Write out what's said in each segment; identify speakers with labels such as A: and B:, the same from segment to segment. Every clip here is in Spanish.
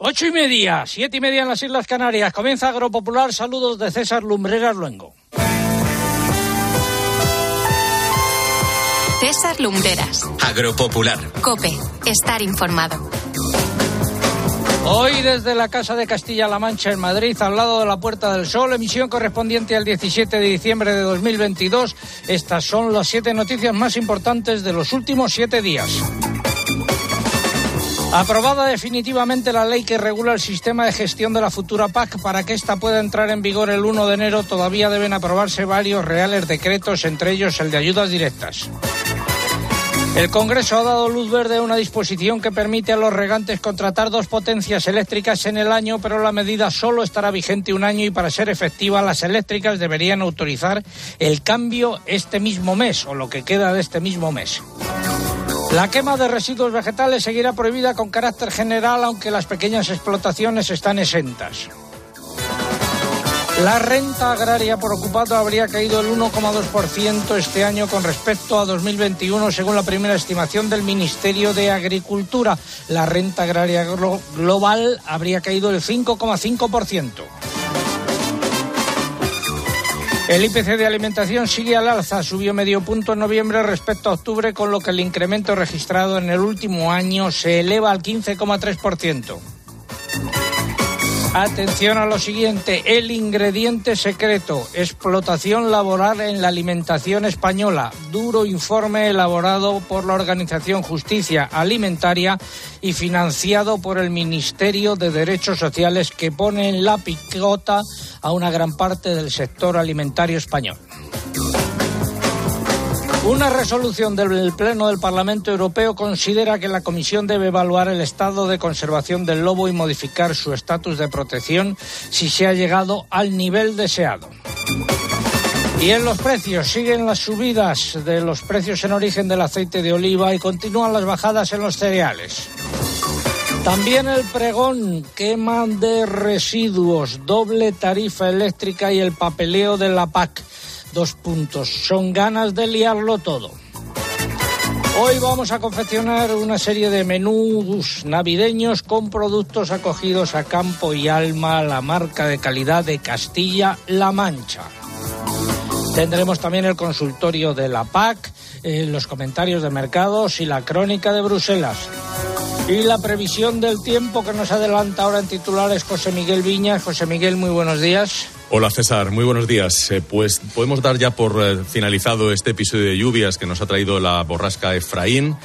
A: Ocho y media, siete y media en las Islas Canarias. Comienza Agropopular. Saludos de César Lumbreras Luengo.
B: César Lumbreras.
C: Agropopular.
B: Cope. Estar informado.
A: Hoy desde la Casa de Castilla-La Mancha en Madrid, al lado de la Puerta del Sol, emisión correspondiente al 17 de diciembre de 2022. Estas son las siete noticias más importantes de los últimos siete días. Aprobada definitivamente la ley que regula el sistema de gestión de la futura PAC. Para que ésta pueda entrar en vigor el 1 de enero, todavía deben aprobarse varios reales decretos, entre ellos el de ayudas directas. El Congreso ha dado luz verde a una disposición que permite a los regantes contratar dos potencias eléctricas en el año, pero la medida solo estará vigente un año y para ser efectiva las eléctricas deberían autorizar el cambio este mismo mes o lo que queda de este mismo mes. La quema de residuos vegetales seguirá prohibida con carácter general, aunque las pequeñas explotaciones están exentas. La renta agraria por ocupado habría caído el 1,2% este año con respecto a 2021, según la primera estimación del Ministerio de Agricultura. La renta agraria global habría caído el 5,5%. El IPC de alimentación sigue al alza, subió medio punto en noviembre respecto a octubre, con lo que el incremento registrado en el último año se eleva al 15,3%. Atención a lo siguiente, el ingrediente secreto, explotación laboral en la alimentación española, duro informe elaborado por la organización Justicia Alimentaria y financiado por el Ministerio de Derechos Sociales que pone en la picota a una gran parte del sector alimentario español. Una resolución del Pleno del Parlamento Europeo considera que la Comisión debe evaluar el estado de conservación del lobo y modificar su estatus de protección si se ha llegado al nivel deseado. Y en los precios siguen las subidas de los precios en origen del aceite de oliva y continúan las bajadas en los cereales. También el pregón, quema de residuos, doble tarifa eléctrica y el papeleo de la PAC. Dos puntos. Son ganas de liarlo todo. Hoy vamos a confeccionar una serie de menús navideños con productos acogidos a campo y alma, la marca de calidad de Castilla-La Mancha. Tendremos también el consultorio de la PAC, eh, los comentarios de mercados y la crónica de Bruselas. Y la previsión del tiempo que nos adelanta ahora en titulares José Miguel Viñas. José Miguel, muy buenos días.
D: Hola César, muy buenos días. Eh, pues podemos dar ya por eh, finalizado este episodio de lluvias que nos ha traído la borrasca Efraín.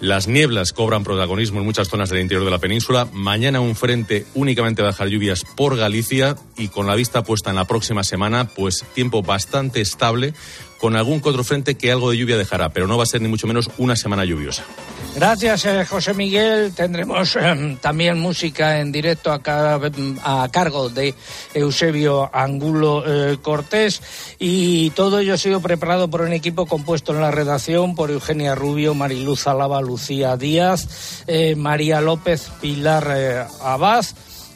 D: Las nieblas cobran protagonismo en muchas zonas del interior de la península. Mañana un frente únicamente va a dejar lluvias por Galicia y con la vista puesta en la próxima semana, pues tiempo bastante estable con algún otro frente que algo de lluvia dejará, pero no va a ser ni mucho menos una semana lluviosa.
A: Gracias, eh, José Miguel. Tendremos eh, también música en directo a, cargo de Eusebio Angulo eh, Cortés y todo ello ha sido preparado por un equipo compuesto en la redacción por Eugenia Rubio, Mariluz Alaba, Lucía Díaz, María López, Pilar Abad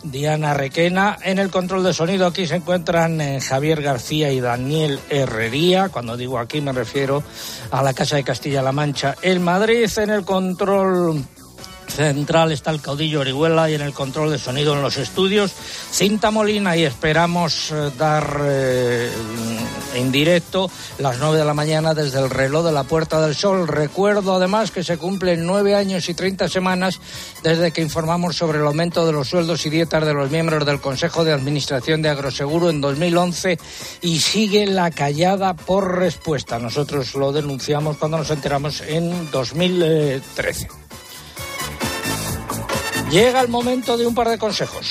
A: Diana Requena. En el control de sonido aquí se encuentran eh, Javier García y Daniel Herrería. Cuando digo aquí me refiero a la Casa de Castilla-La Mancha en Madrid. En el control central está el caudillo Orihuela y en el control de sonido en los estudios Cinta Molina y esperamos eh, dar eh, en directo las nueve de la mañana desde el reloj de la Puerta del Sol. Recuerdo además que se cumplen nueve años y treinta semanas desde que informamos sobre el aumento de los sueldos y dietas de los miembros del Consejo de Administración de Agroseguro en 2011 y sigue la callada por respuesta. Nosotros lo denunciamos cuando nos enteramos en 2013. Llega el momento de un par de consejos.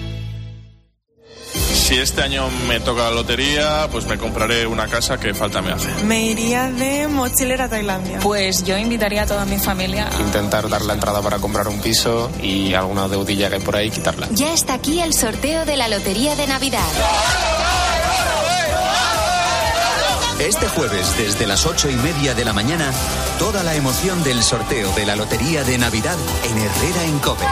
C: Si este año me toca la lotería, pues me compraré una casa que falta me hace.
E: Me iría de mochilera a Tailandia.
F: Pues yo invitaría a toda mi familia.
G: Intentar dar la entrada para comprar un piso y alguna deudilla que hay por ahí quitarla.
B: Ya está aquí el sorteo de la Lotería de Navidad.
H: Este jueves, desde las ocho y media de la mañana, toda la emoción del sorteo de la Lotería de Navidad en Herrera en Cope.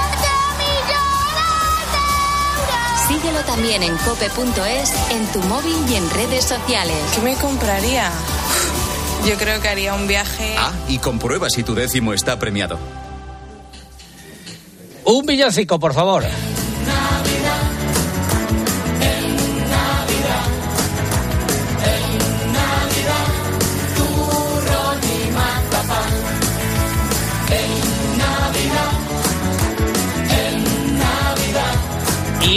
B: Síguelo también en cope.es, en tu móvil y en redes sociales.
E: ¿Qué me compraría? Yo creo que haría un viaje.
H: Ah, y comprueba si tu décimo está premiado.
A: Un villancico, por favor.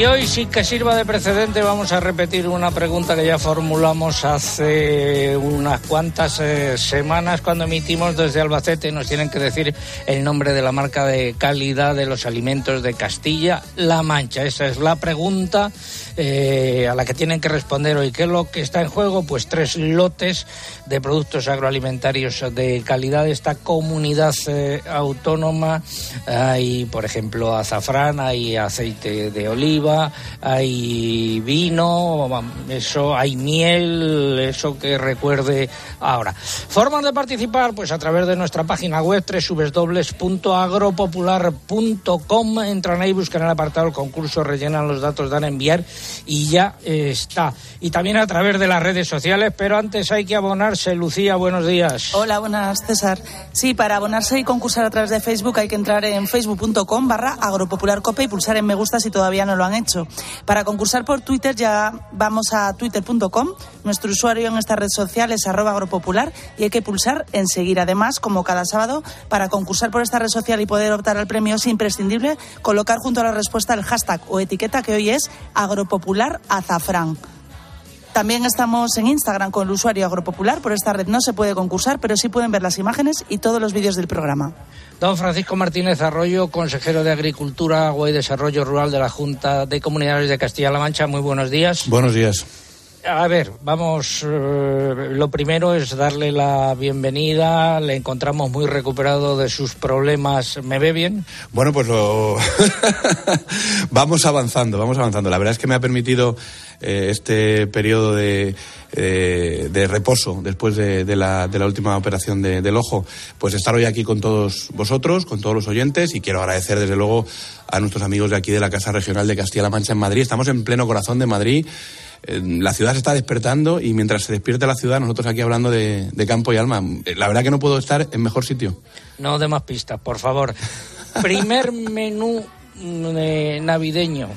A: Y hoy, sin que sirva de precedente, vamos a repetir una pregunta que ya formulamos hace unas cuantas eh, semanas cuando emitimos desde Albacete. Nos tienen que decir el nombre de la marca de calidad de los alimentos de Castilla-La Mancha. Esa es la pregunta eh, a la que tienen que responder hoy. ¿Qué es lo que está en juego? Pues tres lotes de productos agroalimentarios de calidad de esta comunidad eh, autónoma. Hay, por ejemplo, azafrán, hay aceite de oliva hay vino, eso, hay miel, eso que recuerde ahora. Formas de participar, pues a través de nuestra página web www.agropopular.com. Entran ahí, buscan el apartado del concurso, rellenan los datos, dan a enviar y ya está. Y también a través de las redes sociales, pero antes hay que abonarse. Lucía, buenos días.
I: Hola, buenas, César. Sí, para abonarse y concursar a través de Facebook hay que entrar en facebook.com barra agropopularcope y pulsar en me gusta si todavía no lo han hecho. Para concursar por Twitter ya vamos a twitter.com. Nuestro usuario en esta red social es arroba agropopular y hay que pulsar en seguir. Además, como cada sábado, para concursar por esta red social y poder optar al premio es imprescindible colocar junto a la respuesta el hashtag o etiqueta que hoy es agropopular azafrán. También estamos en Instagram con el usuario Agropopular. Por esta red no se puede concursar, pero sí pueden ver las imágenes y todos los vídeos del programa.
A: Don Francisco Martínez Arroyo, consejero de Agricultura, Agua y Desarrollo Rural de la Junta de Comunidades de Castilla-La Mancha. Muy buenos días.
J: Buenos días.
A: A ver, vamos. Eh, lo primero es darle la bienvenida. Le encontramos muy recuperado de sus problemas. ¿Me ve bien?
J: Bueno, pues lo... vamos avanzando, vamos avanzando. La verdad es que me ha permitido eh, este periodo de, eh, de reposo después de, de, la, de, la, última operación de, del ojo, pues estar hoy aquí con todos vosotros, con todos los oyentes y quiero agradecer desde luego a nuestros amigos de aquí de la Casa Regional de Castilla-La Mancha en Madrid. Estamos en pleno corazón de Madrid. La ciudad se está despertando y mientras se despierte la ciudad, nosotros aquí hablando de, de campo y alma. La verdad que no puedo estar en mejor sitio.
A: No de más pistas, por favor. Primer menú eh, navideño.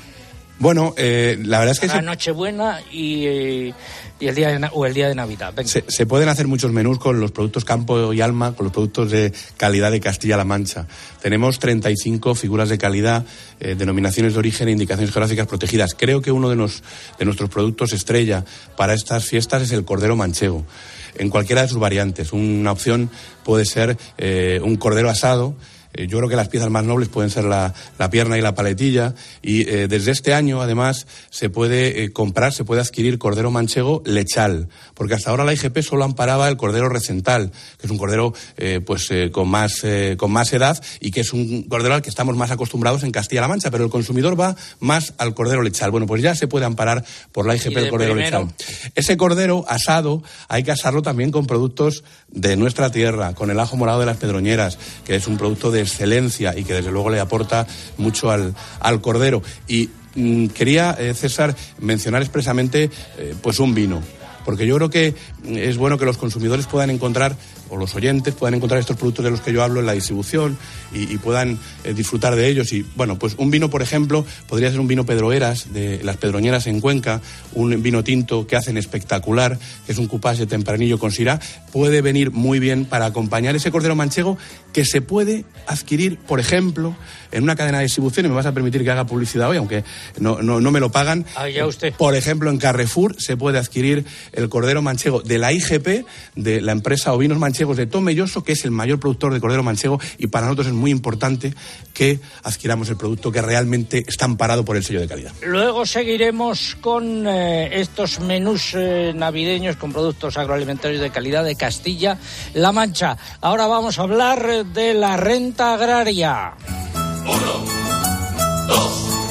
J: Bueno, eh, la verdad es que...
A: La. Nochebuena y, eh, y, el día de, o el día de Navidad.
J: Se, pueden hacer muchos menús con los productos Campo y Alma, con los productos de calidad de Castilla-La Mancha. Tenemos 35 figuras de calidad, eh, denominaciones de origen e indicaciones geográficas protegidas. Creo que uno de, de nuestros productos estrella para estas fiestas es el cordero manchego. En cualquiera de sus variantes. Una opción puede ser eh, un cordero asado, yo creo que las piezas más nobles pueden ser la, la pierna y la paletilla. Y eh, desde este año, además, se puede eh, comprar, se puede adquirir cordero manchego lechal. Porque hasta ahora la IGP solo amparaba el cordero recental, que es un cordero eh, pues con, más, con más edad y que es un cordero al que estamos más acostumbrados en Castilla-La Mancha. Pero el consumidor va más al cordero lechal. Bueno, pues ya se puede amparar por la IGP el cordero primero? lechal. Ese cordero asado hay que asarlo también con productos de nuestra tierra, con el ajo morado de las pedroñeras, que es un producto de excelencia y que desde luego le aporta mucho al, al cordero. Y mmm, quería, eh, César, mencionar expresamente eh, pues un vino porque yo creo que es bueno que los consumidores puedan encontrar, o los oyentes puedan encontrar estos productos de los que yo hablo en la distribución y, y puedan eh, disfrutar de ellos. Y bueno, pues un vino, por ejemplo, podría ser un vino Pedroeras, de las Pedroñeras en Cuenca, un vino tinto que hacen espectacular, que es un de tempranillo con sirá, puede venir muy bien para acompañar ese cordero manchego que se puede adquirir, por ejemplo, en una cadena de distribución, y me vas a permitir que haga publicidad hoy, aunque no, no, no me lo pagan.
A: Ah, ya usted.
J: Por ejemplo, en Carrefour se puede adquirir el cordero manchego de la IGP, de la empresa Ovinos Manchegos manchegos de Tomelloso, que es el mayor productor de cordero manchego, y para nosotros es muy importante que adquiramos el producto que realmente está amparado por el sello de calidad.
A: Luego seguiremos con eh, estos menús eh, navideños con productos agroalimentarios de calidad de Castilla-La Mancha. Ahora vamos a hablar de la renta agraria.
K: Uno, dos,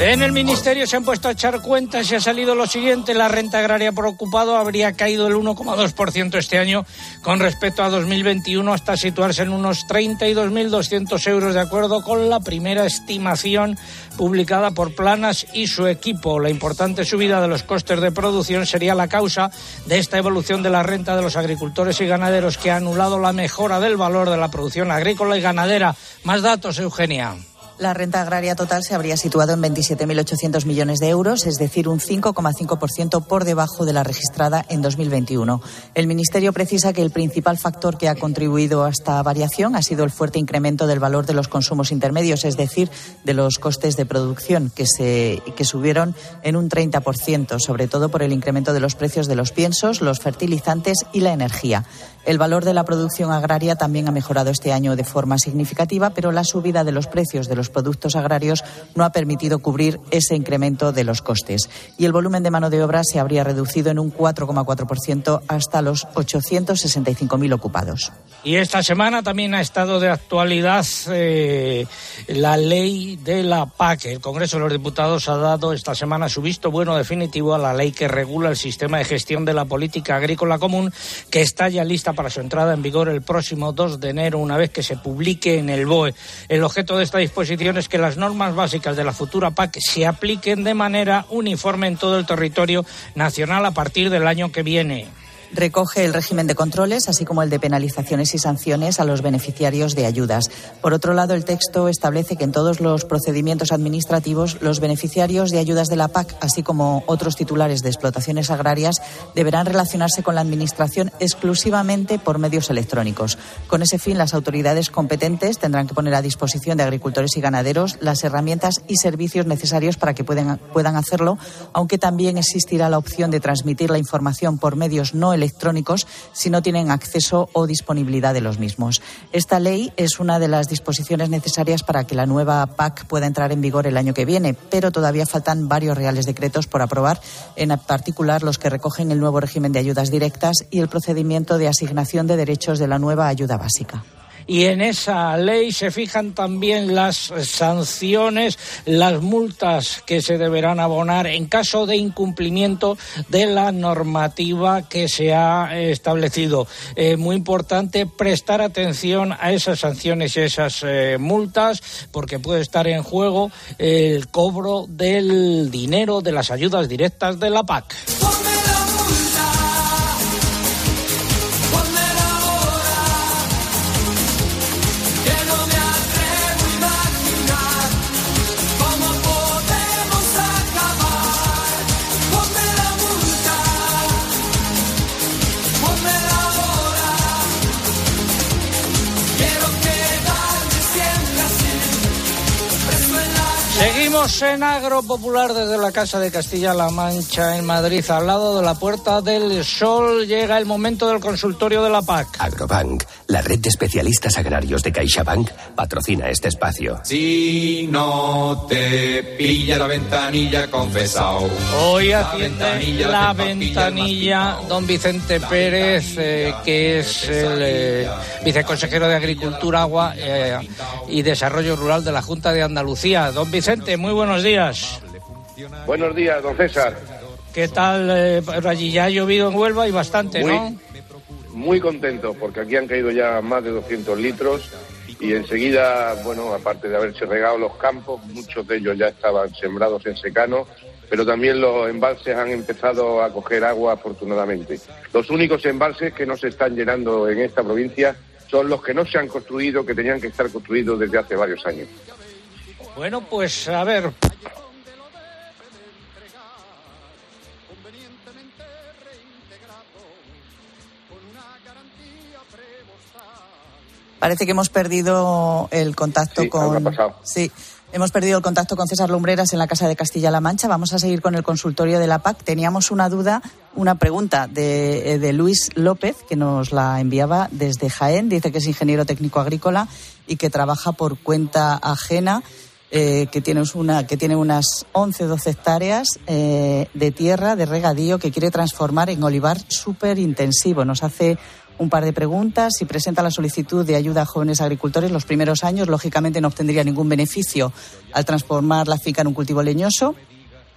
A: En el Ministerio se han puesto a echar cuentas y ha salido lo siguiente. La renta agraria por ocupado habría caído el 1,2% este año con respecto a 2021 hasta situarse en unos 32.200 euros de acuerdo con la primera estimación publicada por Planas y su equipo. La importante subida de los costes de producción sería la causa de esta evolución de la renta de los agricultores y ganaderos que ha anulado la mejora del valor de la producción agrícola y ganadera. Más datos, Eugenia.
L: La renta agraria total se habría situado en 27.800 millones de euros, es decir, un 5,5% por debajo de la registrada en 2021. El Ministerio precisa que el principal factor que ha contribuido a esta variación ha sido el fuerte incremento del valor de los consumos intermedios, es decir, de los costes de producción, que, se, que subieron en un 30%, sobre todo por el incremento de los precios de los piensos, los fertilizantes y la energía. El valor de la producción agraria también ha mejorado este año de forma significativa, pero la subida de los precios de los productos agrarios no ha permitido cubrir ese incremento de los costes. Y el volumen de mano de obra se habría reducido en un 4,4% hasta los 865.000 ocupados.
A: Y esta semana también ha estado de actualidad eh, la ley de la PAC. El Congreso de los Diputados ha dado esta semana su visto bueno definitivo a la ley que regula el sistema de gestión de la política agrícola común, que está ya lista para su entrada en vigor el próximo 2 de enero, una vez que se publique en el BOE. El objeto de esta disposición es que las normas básicas de la futura PAC se apliquen de manera uniforme en todo el territorio nacional a partir del año que viene
L: recoge el régimen de controles, así como el de penalizaciones y sanciones a los beneficiarios de ayudas. Por otro lado, el texto establece que en todos los procedimientos administrativos los beneficiarios de ayudas de la PAC, así como otros titulares de explotaciones agrarias, deberán relacionarse con la Administración exclusivamente por medios electrónicos. Con ese fin, las autoridades competentes tendrán que poner a disposición de agricultores y ganaderos las herramientas y servicios necesarios para que puedan, puedan hacerlo, aunque también existirá la opción de transmitir la información por medios no electrónicos electrónicos si no tienen acceso o disponibilidad de los mismos. Esta ley es una de las disposiciones necesarias para que la nueva PAC pueda entrar en vigor el año que viene, pero todavía faltan varios reales decretos por aprobar, en particular los que recogen el nuevo régimen de ayudas directas y el procedimiento de asignación de derechos de la nueva ayuda básica
A: y en esa ley se fijan también las sanciones, las multas que se deberán abonar en caso de incumplimiento de la normativa que se ha establecido. Eh, muy importante prestar atención a esas sanciones y esas eh, multas porque puede estar en juego el cobro del dinero de las ayudas directas de la PAC. Seguimos en Agro Popular desde la Casa de Castilla-La Mancha en Madrid, al lado de la Puerta del Sol. Llega el momento del consultorio de la PAC.
M: Agrobank, la red de especialistas agrarios de CaixaBank, patrocina este espacio.
K: Si no te pilla la ventanilla, confesado.
A: Hoy atiende la ventanilla don Vicente Pérez, eh, que es el eh, viceconsejero de Agricultura, Agua eh, y Desarrollo Rural de la Junta de Andalucía. Don Vicente muy buenos días.
N: Buenos días, don César.
A: ¿Qué tal? Eh, allí ya ha llovido en Huelva y bastante, ¿no?
N: Muy contento, porque aquí han caído ya más de 200 litros y enseguida, bueno, aparte de haberse regado los campos, muchos de ellos ya estaban sembrados en secano, pero también los embalses han empezado a coger agua afortunadamente. Los únicos embalses que no se están llenando en esta provincia son los que no se han construido, que tenían que estar construidos desde hace varios años.
A: Bueno, pues a ver.
L: Parece que hemos perdido el contacto
N: sí,
L: con.
N: Pasado.
L: Sí. Hemos perdido el contacto con César Lumbreras en la Casa de Castilla-La Mancha. Vamos a seguir con el consultorio de la PAC. Teníamos una duda, una pregunta de, eh, de, Luis López, que nos la enviaba desde Jaén. Dice que es ingeniero técnico agrícola y que trabaja por cuenta ajena. Eh, que, tiene una, que tiene unas 11 12 hectáreas eh, de tierra de regadío que quiere transformar en olivar súper intensivo. Nos hace un par de preguntas. Si presenta la solicitud de ayuda a jóvenes agricultores los primeros años, lógicamente no obtendría ningún beneficio al transformar la finca en un cultivo leñoso.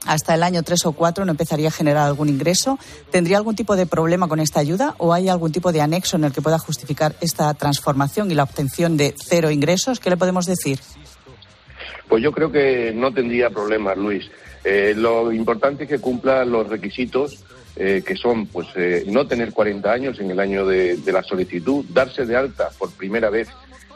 L: Hasta el año tres o cuatro no empezaría a generar algún ingreso. ¿Tendría algún tipo de problema con esta ayuda o hay algún tipo de anexo en el que pueda justificar esta transformación y la obtención de cero ingresos? ¿Qué le podemos decir?
N: Pues yo creo que no tendría problemas, Luis. Eh, lo importante es que cumpla los requisitos eh, que son pues eh, no tener 40 años en el año de, la solicitud, darse de alta por primera vez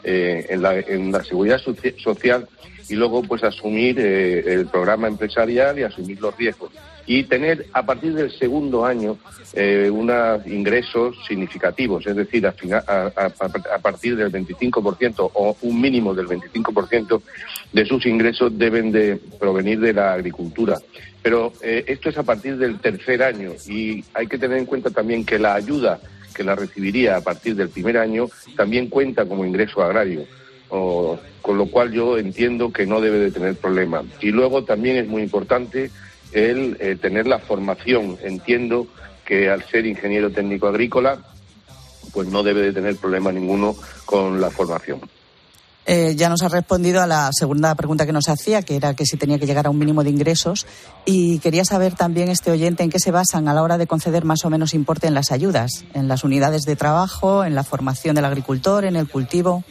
N: eh, en, la, en, la, seguridad social y luego pues asumir el programa empresarial y asumir los riesgos y tener a partir del segundo año unos ingresos significativos, es decir, a, a, partir del 25% o un mínimo del 25% de sus ingresos deben de provenir de la agricultura. Pero eh, esto es a partir del tercer año y hay que tener en cuenta también que la ayuda que la recibiría a partir del primer año también cuenta como ingreso agrario. Con lo cual yo entiendo que no debe de tener problema. Y luego también es muy importante el eh, tener la formación. Entiendo que al ser ingeniero técnico agrícola, pues no debe de tener problema ninguno con la formación.
L: Eh, ya nos ha respondido a la segunda pregunta que nos hacía, que era que si tenía que llegar a un mínimo de ingresos. Y quería saber también este oyente en qué se basan a la hora de conceder más o menos importe en las ayudas, en las unidades de trabajo, en la formación del agricultor, en el cultivo.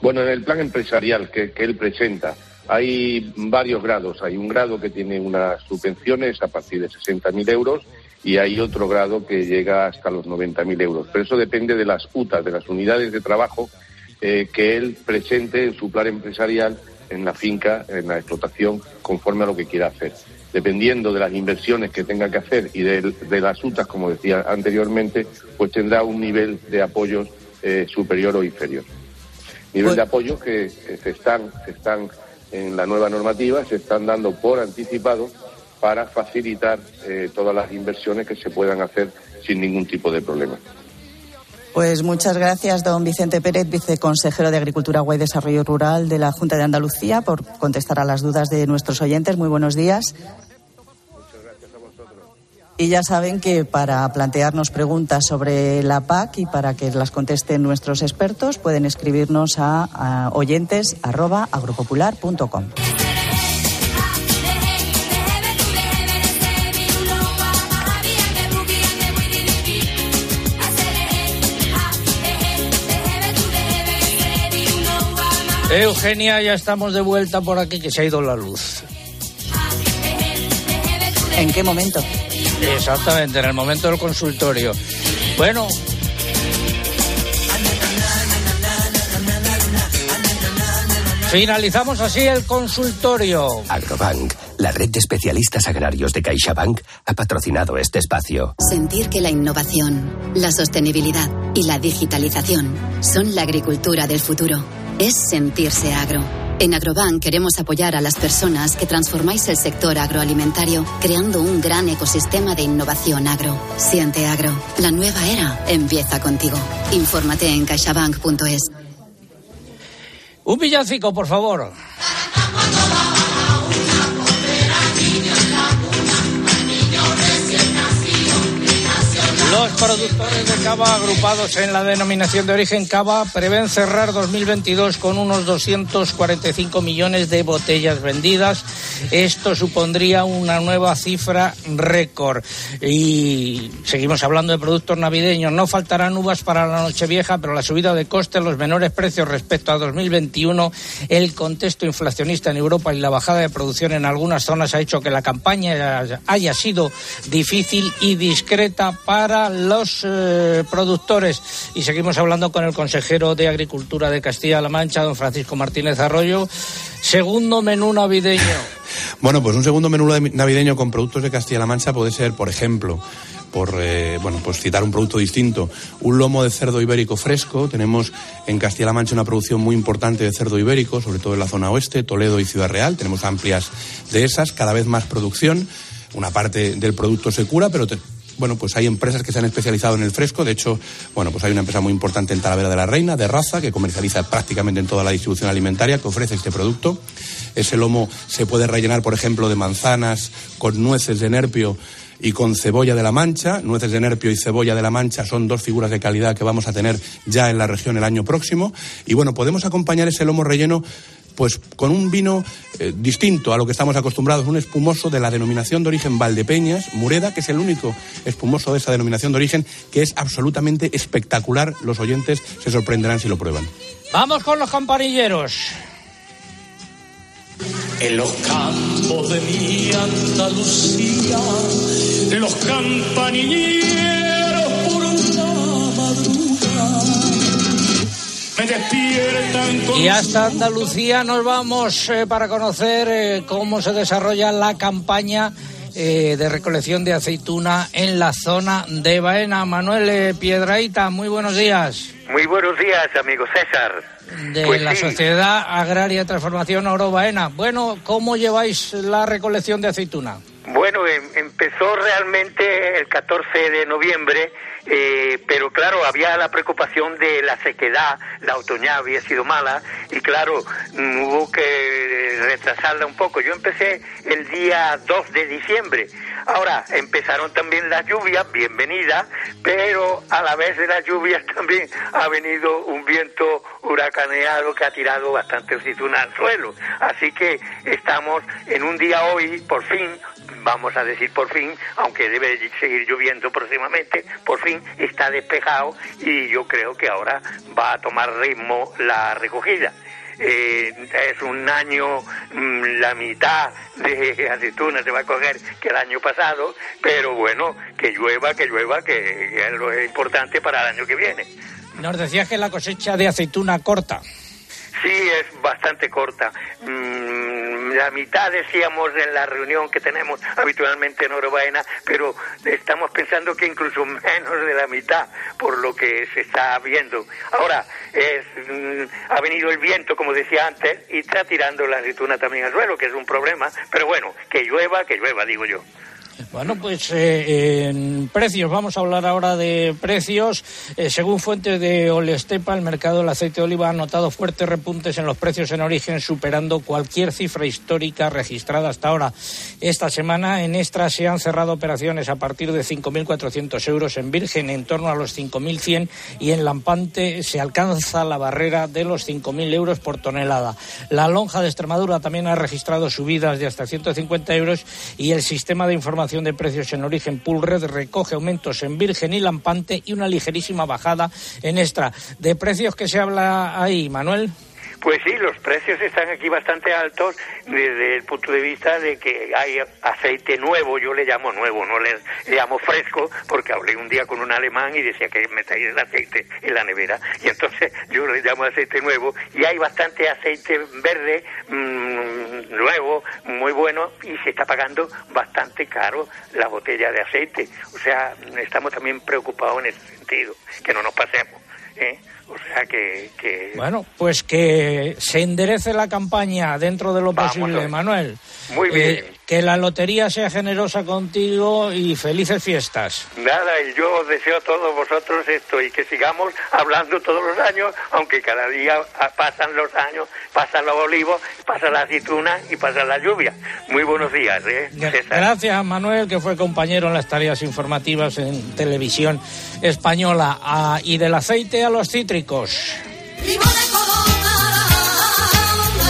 N: Bueno, en el plan empresarial que, él presenta hay varios grados. Hay un grado que tiene unas subvenciones a partir de 60.000 euros y hay otro grado que llega hasta los 90.000 euros. Pero eso depende de las UTAs, de las unidades de trabajo eh, que él presente en su plan empresarial en la finca, en la explotación, conforme a lo que quiera hacer. Dependiendo de las inversiones que tenga que hacer y de, las UTAs, como decía anteriormente, pues tendrá un nivel de apoyo eh, superior o inferior. Nivel pues de apoyo que, se, están, se están en la nueva normativa, se están dando por anticipado para facilitar eh, todas las inversiones que se puedan hacer sin ningún tipo de problema.
L: Pues muchas gracias, don Vicente Pérez, viceconsejero de Agricultura, Agua y Desarrollo Rural de la Junta de Andalucía, por contestar a las dudas de nuestros oyentes. Muy buenos días. Y ya saben que para plantearnos preguntas sobre la PAC y para que las contesten nuestros expertos, pueden escribirnos a, a oyentes@agropopular.com.
A: Eugenia, ya estamos de vuelta por aquí, que se ha ido la luz.
L: ¿En qué momento?
A: Exactamente, en el momento del consultorio. Bueno. Finalizamos así el consultorio.
M: Agrobank, la red de especialistas agrarios de CaixaBank, ha patrocinado este espacio.
B: Sentir que la innovación, la sostenibilidad y la digitalización son la agricultura del futuro es sentirse agro. En Agrobank queremos apoyar a las personas que transformáis el sector agroalimentario creando un gran ecosistema de innovación agro. Siente agro. La nueva era empieza contigo. Infórmate en caixabank.es.
A: Un villancico, por favor. Los productores de cava agrupados en la denominación de origen cava prevén cerrar 2022 con unos 245 millones de botellas vendidas. Esto supondría una nueva cifra récord. Y seguimos hablando de productos navideños. No faltarán uvas para la Nochevieja, pero la subida de costes, los menores precios respecto a 2021, el contexto inflacionista en Europa y la bajada de producción en algunas zonas ha hecho que la campaña haya sido difícil y discreta para los eh, productores. Y seguimos hablando con el consejero de Agricultura de Castilla-La Mancha, don Francisco Martínez Arroyo. Segundo menú navideño.
J: Bueno, pues un segundo menú navideño con productos de Castilla-La Mancha puede ser, por ejemplo, por eh, bueno, pues citar un producto distinto, un lomo de cerdo ibérico fresco. Tenemos en Castilla-La Mancha una producción muy importante de cerdo ibérico, sobre todo en la zona oeste, Toledo y Ciudad Real. Tenemos amplias de esas, cada vez más producción. Una parte del producto se cura, pero bueno, pues hay empresas que se han especializado en el fresco. De hecho, bueno, pues hay una empresa muy importante en Talavera de la Reina, de raza, que comercializa prácticamente en toda la distribución alimentaria, que ofrece este producto. Ese lomo se puede rellenar, por ejemplo, de manzanas con nueces de nerpio y con cebolla de la Mancha. Nueces de Nerpio y cebolla de la Mancha son dos figuras de calidad que vamos a tener ya en la región el año próximo. Y bueno, podemos acompañar ese lomo relleno pues con un vino eh, distinto a lo que estamos acostumbrados, un espumoso de la denominación de origen Valdepeñas, Mureda, que es el único espumoso de esa denominación de origen, que es absolutamente espectacular. Los oyentes se sorprenderán si lo prueban.
A: Vamos con los campanilleros.
O: En los campos de mi Andalucía, los campanilleros me despiertan con
A: Y hasta Andalucía nos vamos eh, para conocer eh, cómo se desarrolla la campaña eh, de recolección de aceituna en la zona de Baena. Manuel eh, Piedraíta, muy buenos días.
P: Muy buenos días, amigo César.
A: De
P: Pues
A: la
P: sí.
A: Sociedad Agraria de Transformación Oro Baena. Bueno, ¿cómo lleváis la recolección de aceituna?
P: Bueno, em- empezó realmente el 14 de noviembre, eh, pero claro, había la preocupación de la sequedad, la otoñal había sido mala y claro, mm, hubo que retrasarla un poco. Yo empecé el día 2 de diciembre. Ahora, empezaron también las lluvias, bienvenidas, pero a la vez de las lluvias también ha venido un viento huracaneado que ha tirado bastante aceituna al suelo. Así que estamos en un día hoy, por fin, vamos a decir por fin, aunque debe seguir lloviendo próximamente, por fin está despejado y yo creo que ahora va a tomar ritmo la recogida. Eh, es un año, mm, la mitad de aceituna se va a coger que el año pasado, pero bueno, que llueva, que llueva, que, que es lo importante para el año que viene.
A: Nos decías que la cosecha de aceituna corta.
P: Sí, es bastante corta. Mm, la mitad decíamos en la reunión que tenemos habitualmente en Orobaena, pero estamos pensando que incluso menos de la mitad por lo que se está viendo. Ahora, es, mm, ha venido el viento, como decía antes, y está tirando la aceituna también al suelo, que es un problema, pero bueno, que llueva, que llueva, digo yo.
A: Bueno, pues eh, en precios, vamos a hablar ahora de precios. Eh, según fuentes de Olestepa, el mercado del aceite de oliva ha notado fuertes repuntes en los precios en origen, superando cualquier cifra histórica registrada hasta ahora. Esta semana en Extra se han cerrado operaciones a partir de 5.400 euros en Virgen, en torno a los 5.100 y en Lampante se alcanza la barrera de los 5.000 euros por tonelada. La lonja de Extremadura también ha registrado subidas de hasta 150 euros y el sistema de información de precios en origen Pulred recoge aumentos en Virgen y Lampante y una ligerísima bajada en Extra. ¿De precios que se habla ahí, Manuel?
P: Pues sí, los precios están aquí bastante altos desde el punto de vista de que hay aceite nuevo, yo le llamo nuevo, no le, le llamo fresco, porque hablé un día con un alemán y decía que metáis el aceite en la nevera, y entonces yo le llamo aceite nuevo, y hay bastante aceite verde, mm, nuevo, muy bueno, y se está pagando bastante caro la botella de aceite. O sea, estamos también preocupados en ese sentido, que no nos pasemos. ¿eh? O sea que, que
A: Bueno, pues que se enderece la campaña dentro de lo
P: Vamos
A: posible. Manuel.
P: Muy bien.
A: Eh, que la lotería sea generosa contigo y felices fiestas.
P: Nada, y yo os deseo a todos vosotros esto y que sigamos hablando todos los años, aunque cada día ah, pasan los años, pasan los olivos, pasa la aceituna y pasa la lluvia. Muy buenos días, ¿eh?
A: Gracias, Manuel, que fue compañero en las tareas informativas en televisión española. Ah, y del aceite a los cítricos.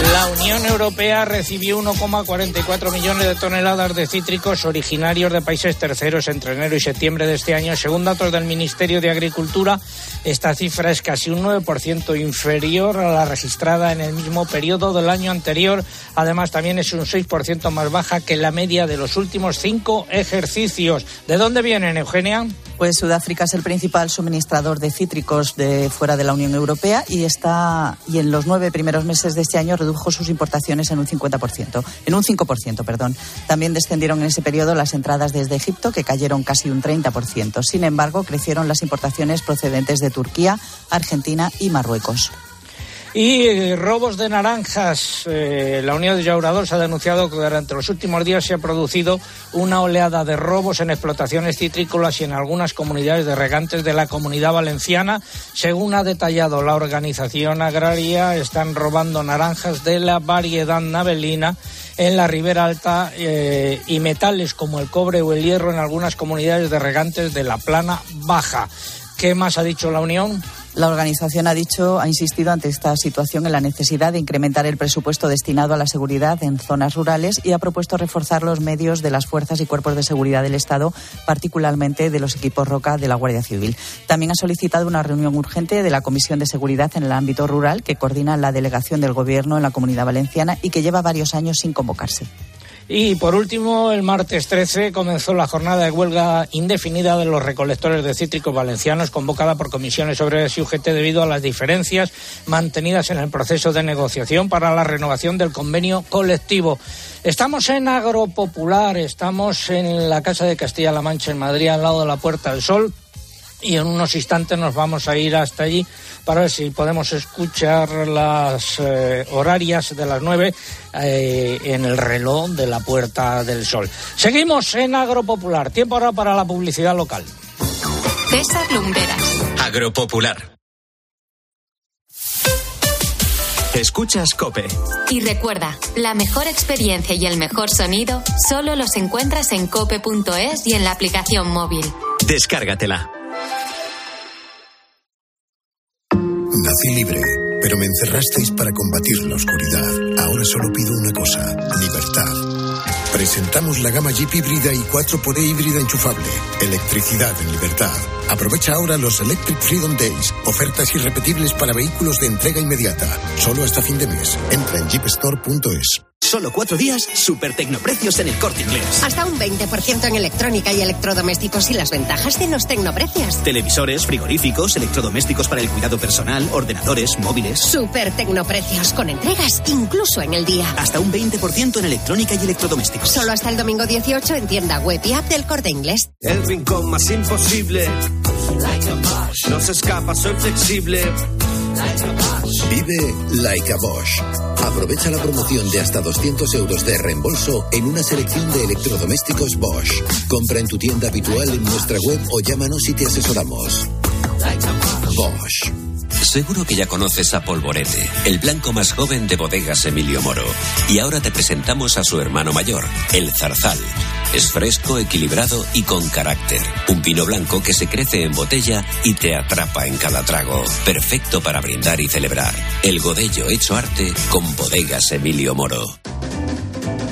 A: La Unión Europea recibió 1,44 millones de toneladas de cítricos originarios de países terceros entre enero y septiembre de este año. Según datos del Ministerio de Agricultura, esta cifra es casi un 9% inferior a la registrada en el mismo periodo del año anterior. Además, también es un 6% más baja que la media de los últimos cinco ejercicios. ¿De dónde vienen, Eugenia?
L: Pues Sudáfrica es el principal suministrador de cítricos de fuera de la Unión Europea y está y en los nueve primeros meses de este año redujo sus importaciones en un 50%, en un 5%, perdón. También descendieron en ese periodo las entradas desde Egipto, que cayeron casi un 30%. Sin embargo, crecieron las importaciones procedentes de Turquía, Argentina y Marruecos.
A: Y eh, robos de naranjas. Eh, la Unión de Llauradores ha denunciado que durante los últimos días se ha producido una oleada de robos en explotaciones citrícolas y en algunas comunidades de regantes de la comunidad valenciana. Según ha detallado la organización agraria, están robando naranjas de la variedad navelina en la Ribera Alta eh, y metales como el cobre o el hierro en algunas comunidades de regantes de la Plana Baja. ¿Qué más ha dicho la Unión?
L: La organización ha dicho, ha insistido ante esta situación en la necesidad de incrementar el presupuesto destinado a la seguridad en zonas rurales y ha propuesto reforzar los medios de las fuerzas y cuerpos de seguridad del Estado, particularmente de los equipos Roca de la Guardia Civil. También ha solicitado una reunión urgente de la Comisión de Seguridad en el ámbito rural que coordina la delegación del Gobierno en la Comunidad Valenciana y que lleva varios años sin convocarse.
A: Y por último, el martes 13 comenzó la jornada de huelga indefinida de los recolectores de cítricos valencianos, convocada por comisiones obreras y UGT debido a las diferencias mantenidas en el proceso de negociación para la renovación del convenio colectivo. Estamos en Agropopular, estamos en la Casa de Castilla-La Mancha en Madrid, al lado de la Puerta del Sol y en unos instantes nos vamos a ir hasta allí para ver si podemos escuchar las eh, horarias de las nueve eh, en el reloj de la Puerta del Sol. Seguimos en Agropopular. Tiempo ahora para la publicidad local.
Q: César Lumberas.
H: Agropopular. Escuchas Cope.
Q: Y recuerda, la mejor experiencia y el mejor sonido solo los encuentras en cope.es y en la aplicación móvil.
H: Descárgatela.
R: Libre, pero me encerrasteis para combatir la oscuridad. Ahora solo pido una cosa, libertad. Presentamos la gama Jeep híbrida y 4xE híbrida enchufable. Electricidad en libertad. Aprovecha ahora los Electric Freedom Days. Ofertas irrepetibles para vehículos de entrega inmediata. Solo hasta fin de mes. Entra en jeepstore.es.
S: Solo cuatro días, super tecnoprecios en el corte inglés.
T: Hasta un 20% en electrónica y electrodomésticos y las ventajas de los tecnoprecios.
S: Televisores, frigoríficos, electrodomésticos para el cuidado personal, ordenadores, móviles.
T: Super tecnoprecios con entregas incluso en el día.
S: Hasta un 20% en electrónica y electrodomésticos.
T: Solo hasta el domingo 18 en tienda web y app del corte inglés.
U: El rincón más imposible. No se escapa, soy flexible.
R: Vive like a Bosch. Aprovecha la promoción de hasta 200 euros de reembolso en una selección de electrodomésticos Bosch. Compra en tu tienda habitual en nuestra web o llámanos y te asesoramos. Bosch.
M: Seguro que ya conoces a Polvorete, el blanco más joven de bodegas Emilio Moro. Y ahora te presentamos a su hermano mayor, el Zarzal. Es fresco, equilibrado y con carácter. Un vino blanco que se crece en botella y te atrapa en cada trago. Perfecto para brindar y celebrar. El godello hecho arte con bodegas Emilio Moro.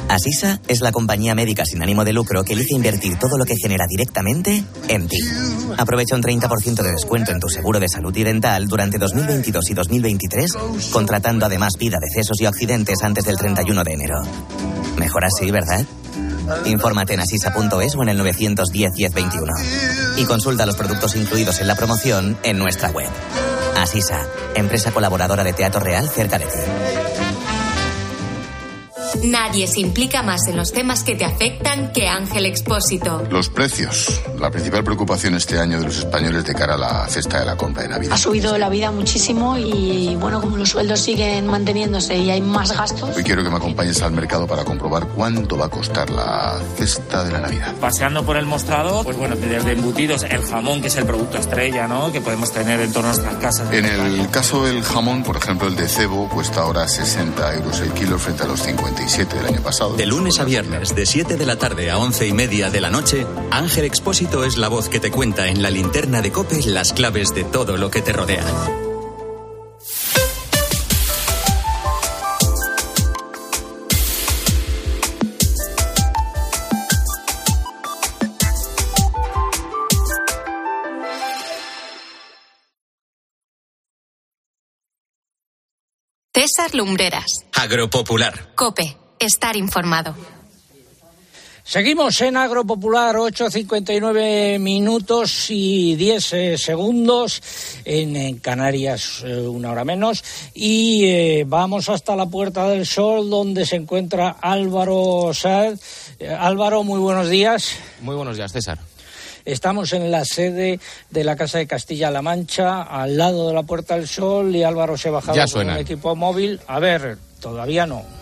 V: Asisa es la compañía médica sin ánimo de lucro que elige invertir todo lo que genera directamente en ti. Aprovecha un 30% de descuento en tu seguro de salud y dental durante 2022 y 2023, contratando además vida, decesos y accidentes antes del 31 de enero. Mejor así, ¿verdad? Infórmate en asisa.es o en el 910 1021. Y consulta los productos incluidos en la promoción en nuestra web. Asisa, empresa colaboradora de Teatro Real cerca de ti.
Q: Nadie se implica más en los temas que te afectan que Ángel Expósito.
W: Los precios, la principal preocupación este año de los españoles de cara a la cesta de la compra de Navidad.
X: Ha subido la vida muchísimo y bueno, como los sueldos siguen manteniéndose y hay más gastos.
W: Hoy quiero que me acompañes al mercado para comprobar cuánto va a costar la cesta de la Navidad.
Y: Paseando por el mostrador, pues bueno, desde embutidos, el jamón, que es el producto estrella, ¿no? Que podemos tener en todas nuestras casas.
W: En el caso del jamón, por ejemplo, el de cebo cuesta ahora 60 euros el kilo frente a los 57 del año pasado.
H: De lunes a viernes, de 7 de la tarde a 11 y media de la noche, Ángel Expósito es la voz que te cuenta en la linterna de Cope las claves de todo lo que te rodea.
Q: César Lumbreras.
H: Agropopular.
Q: Cope. Estar informado.
A: Seguimos en Agropopular, 8.59 minutos y 10 eh, segundos, en, en Canarias eh, una hora menos, y eh, vamos hasta la Puerta del Sol, donde se encuentra Álvaro Saez. Eh, Álvaro, muy buenos días.
Z: Muy buenos días, César.
A: Estamos en la sede de la Casa de Castilla-La Mancha, al lado de la Puerta del Sol, y Álvaro se ha bajado
Z: Ya
A: con un equipo móvil. A ver, todavía no.